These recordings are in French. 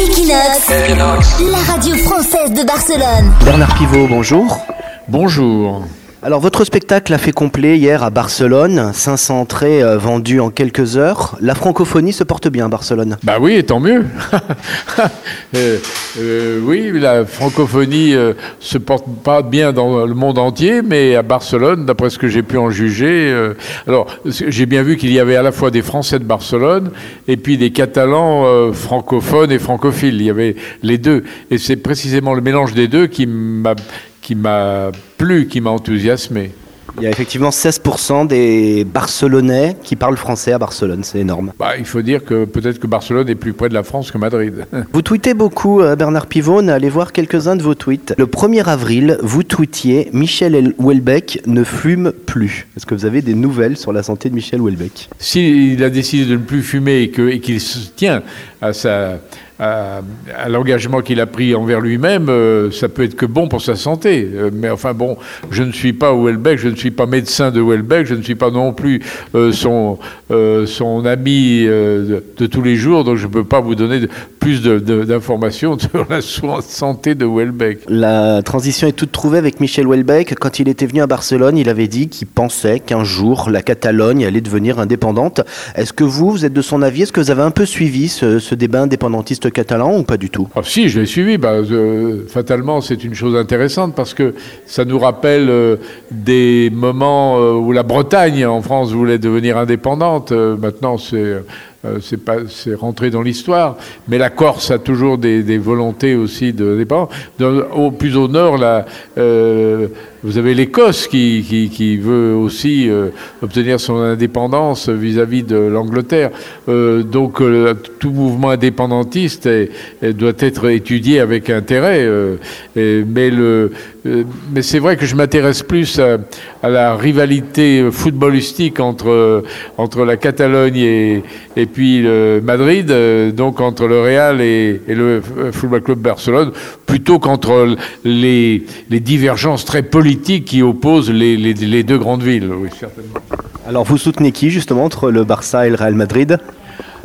Equinox, la radio française de Barcelone. Bernard Pivot, bonjour. Bonjour. Alors votre spectacle a fait complet hier à Barcelone, 500 entrées euh, vendues en quelques heures. La francophonie se porte bien à Barcelone. Bah oui, et tant mieux. Euh, euh, oui, la francophonie se porte pas bien dans le monde entier, mais à Barcelone, d'après ce que j'ai pu en juger, alors j'ai bien vu qu'il y avait à la fois des Français de Barcelone et puis des Catalans francophones et francophiles. Il y avait les deux, et c'est précisément le mélange des deux qui m'a qui m'a plu, qui m'a enthousiasmé. Il y a effectivement 16% des Barcelonais qui parlent français à Barcelone, c'est énorme. Bah, il faut dire que peut-être que Barcelone est plus près de la France que Madrid. Vous tweetez beaucoup, euh, Bernard Pivot, allé voir quelques-uns de vos tweets. Le 1er avril, vous tweetiez Michel Houellebecq ne fume plus. Est-ce que vous avez des nouvelles sur la santé de Michel Houellebecq? S'il a décidé de ne plus fumer et qu'il se tient à, sa, à, l'engagement qu'il a pris envers lui-même, euh, ça peut être que bon pour sa santé. Euh, mais enfin bon, je ne suis pas Houellebecq, je ne suis pas médecin de Houellebecq, je ne suis pas non plus euh, son, son ami de, de tous les jours, donc je ne peux pas vous donner de- plus d'informations sur la santé de Houellebecq. La transition est toute trouvée avec Michel Houellebecq. Quand il était venu à Barcelone, il avait dit qu'il pensait qu'un jour la Catalogne allait devenir indépendante. Est-ce que vous, vous êtes de son avis? Est-ce que vous avez un peu suivi ce, ce débat indépendantiste catalan ou pas du tout? Ah, si, je l'ai suivi. Bah, euh, fatalement, c'est une chose intéressante parce que ça nous rappelle euh, des moments euh, où la Bretagne, en France, voulait devenir indépendante. Maintenant, c'est c'est pas c'est rentré dans l'histoire. Mais la Corse a toujours des, des volontés aussi de dépendance. Au plus au nord, euh, vous avez l'Écosse qui, veut aussi euh, obtenir son indépendance vis-à-vis de l'Angleterre. Euh, donc euh, tout mouvement indépendantiste doit être étudié avec intérêt. mais c'est vrai que je m'intéresse plus à, la rivalité footballistique entre, la Catalogne et, puis Madrid, donc entre le Real et, et le Football Club Barcelone, plutôt qu'entre les, les divergences très politiques qui opposent les, les- les deux grandes villes. Oui, certainement. Alors vous soutenez qui justement entre le Barça et le Real Madrid?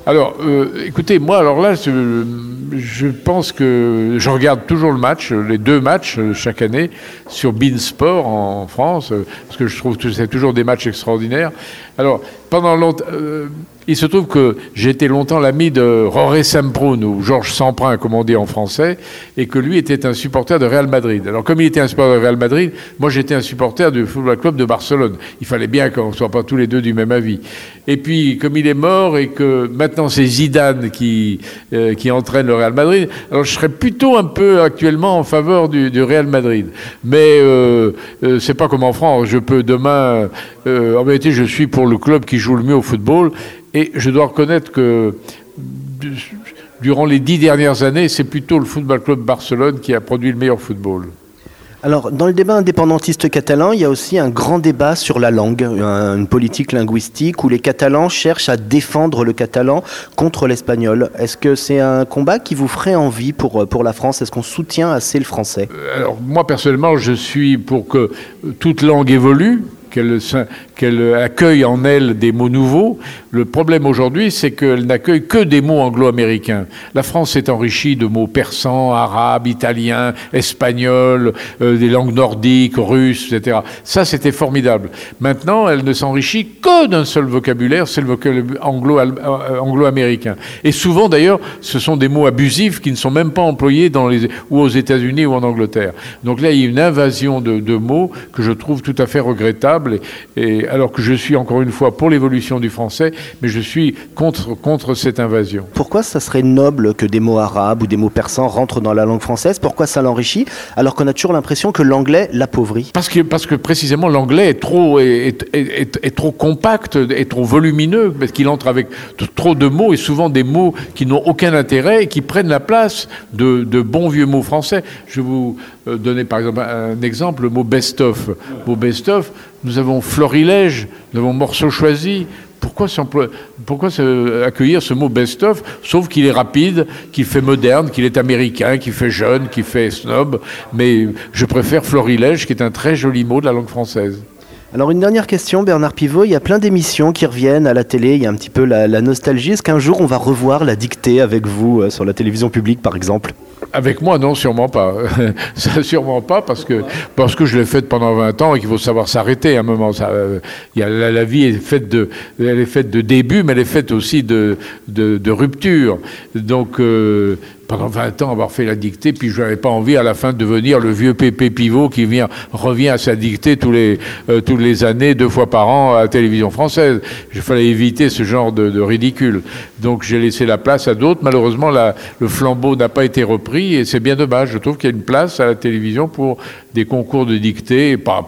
Alors, euh, écoutez, moi, alors là, je, pense que je regarde toujours le match, les deux matchs euh, chaque année sur Beansport en France, euh, parce que je trouve que c'est toujours des matchs extraordinaires. Alors, pendant longtemps, euh, il se trouve que j'ai été longtemps l'ami de Roré Semproun, ou Georges Semprin, comme on dit en français, et que lui était un supporter de Real Madrid. Alors, comme il était un supporter de Real Madrid, moi j'étais un supporter du Football Club de Barcelone. Il fallait bien qu'on ne soit pas tous les deux du même avis. Et puis, comme il est mort et que maintenant c'est Zidane qui, euh, qui entraîne le Real Madrid, alors je serais plutôt un peu actuellement en faveur du, du Real Madrid. Mais euh, euh, c'est pas comme en France. Je peux demain, euh, en vérité, je suis pour le club qui joue le mieux au football. Et je dois reconnaître que du- durant les dix dernières années, c'est plutôt le Football Club Barcelone qui a produit le meilleur football. Alors, dans le débat indépendantiste catalan, il y a aussi un grand débat sur la langue, un- une politique linguistique où les Catalans cherchent à défendre le catalan contre l'espagnol. Est-ce que c'est un combat qui vous ferait envie pour, pour la France? Est-ce qu'on soutient assez le français? Alors moi personnellement, je suis pour que toute langue évolue, qu'elle accueille en elle des mots nouveaux. Le problème aujourd'hui, c'est qu'elle n'accueille que des mots anglo-américains. La France s'est enrichie de mots persans, arabes, italiens, espagnols, euh, des langues nordiques, russes, etc. Ça, c'était formidable. Maintenant, elle ne s'enrichit que d'un seul vocabulaire, c'est le vocabulaire euh, anglo-américain. Et souvent, d'ailleurs, ce sont des mots abusifs qui ne sont même pas employés dans les, ou aux États-Unis ou en Angleterre. Donc là, il y a une invasion de mots que je trouve tout à fait regrettable. Et, et alors que je suis encore une fois pour l'évolution du français, mais je suis contre, contre cette invasion. Pourquoi ça serait noble que des mots arabes ou des mots persans rentrent dans la langue française? Pourquoi ça l'enrichit alors qu'on a toujours l'impression que l'anglais l'appauvrit? Parce que, parce que précisément l'anglais est trop, est, est- trop compact, est trop volumineux, parce qu'il entre avec trop de mots et souvent des mots qui n'ont aucun intérêt et qui prennent la place de, de bons vieux mots français. Je vais vous euh, donner par exemple un exemple, le mot best-of. Le mot best-of, nous avons florilège, nous avons morceau choisi. Pourquoi, pourquoi accueillir ce mot best-of, sauf qu'il est rapide, qu'il fait moderne, qu'il est américain, qu'il fait jeune, qu'il fait snob, mais je préfère florilège, qui est un très joli mot de la langue française. Alors une dernière question, Bernard Pivot. Il y a plein d'émissions qui reviennent à la télé. Il y a un petit peu la, la nostalgie. Est-ce qu'un jour on va revoir la dictée avec vous euh, sur la télévision publique, par exemple? Avec moi, non, sûrement pas. sûrement pas, parce que, parce que je l'ai faite pendant 20 ans et qu'il faut savoir s'arrêter à un moment. La, vie est faite de, début, mais elle est faite aussi de, de, de rupture. Donc, euh, pendant 20 ans avoir fait la dictée, puis je n'avais pas envie à la fin de devenir le vieux Pépé Pivot qui vient, revient à sa dictée tous les, euh, toutes les années, deux fois par an à la télévision française. Il fallait éviter ce genre de, ridicule. Donc j'ai laissé la place à d'autres. Malheureusement, le flambeau n'a pas été repris et c'est bien dommage. Je trouve qu'il y a une place à la télévision pour des concours de dictée, pas,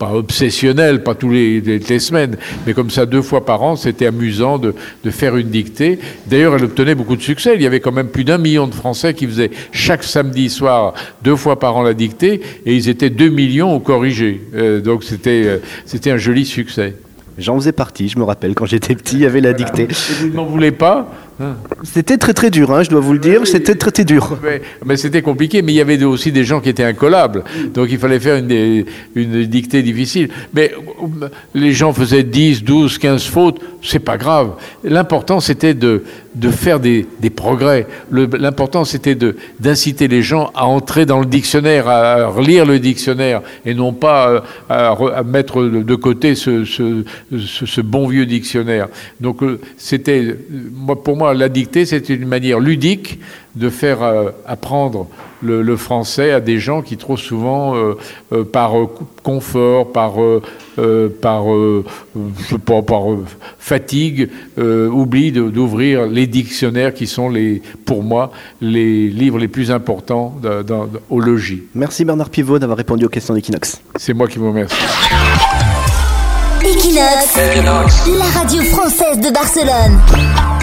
obsessionnels, pas tous les semaines, mais comme ça deux fois par an, c'était amusant de, de faire une dictée. D'ailleurs, elle obtenait beaucoup de succès. Il y avait quand même plus d'un million de Français qui faisaient chaque samedi soir, deux fois par an, la dictée, et ils étaient 2 millions au corrigé. Euh, donc c'était euh, c'était un joli succès. J'en faisais partie, je me rappelle, quand j'étais petit, il y avait la dictée. Et vous n'en voulez pas? C'était très très dur, hein, je dois vous le dire, c'était très très dur. mais, mais c'était compliqué, mais il y avait aussi des gens qui étaient incollables. Donc il fallait faire une, une dictée difficile. Mais euh, les gens faisaient 10, 12, 15 fautes, c'est pas grave. L'important c'était de, de faire des, des progrès. L'important c'était d'inciter les gens à entrer dans le dictionnaire, à relire le dictionnaire, et non pas euh, à, re- à mettre de côté ce, ce, ce- ce bon vieux dictionnaire. Donc euh, c'était, moi, pour moi, la dictée, c'était une manière ludique de faire euh, apprendre le, le français à des gens qui trop souvent, euh, euh, par euh, confort, par, par, euh, je sais pas, par euh, fatigue, euh, oublient d'ouvrir les dictionnaires qui sont, les, pour moi, les livres les plus importants dans- au logis. Merci Bernard Pivot d'avoir répondu aux questions d'Equinox. C'est moi qui vous remercie. Equinox, la radio française de Barcelone.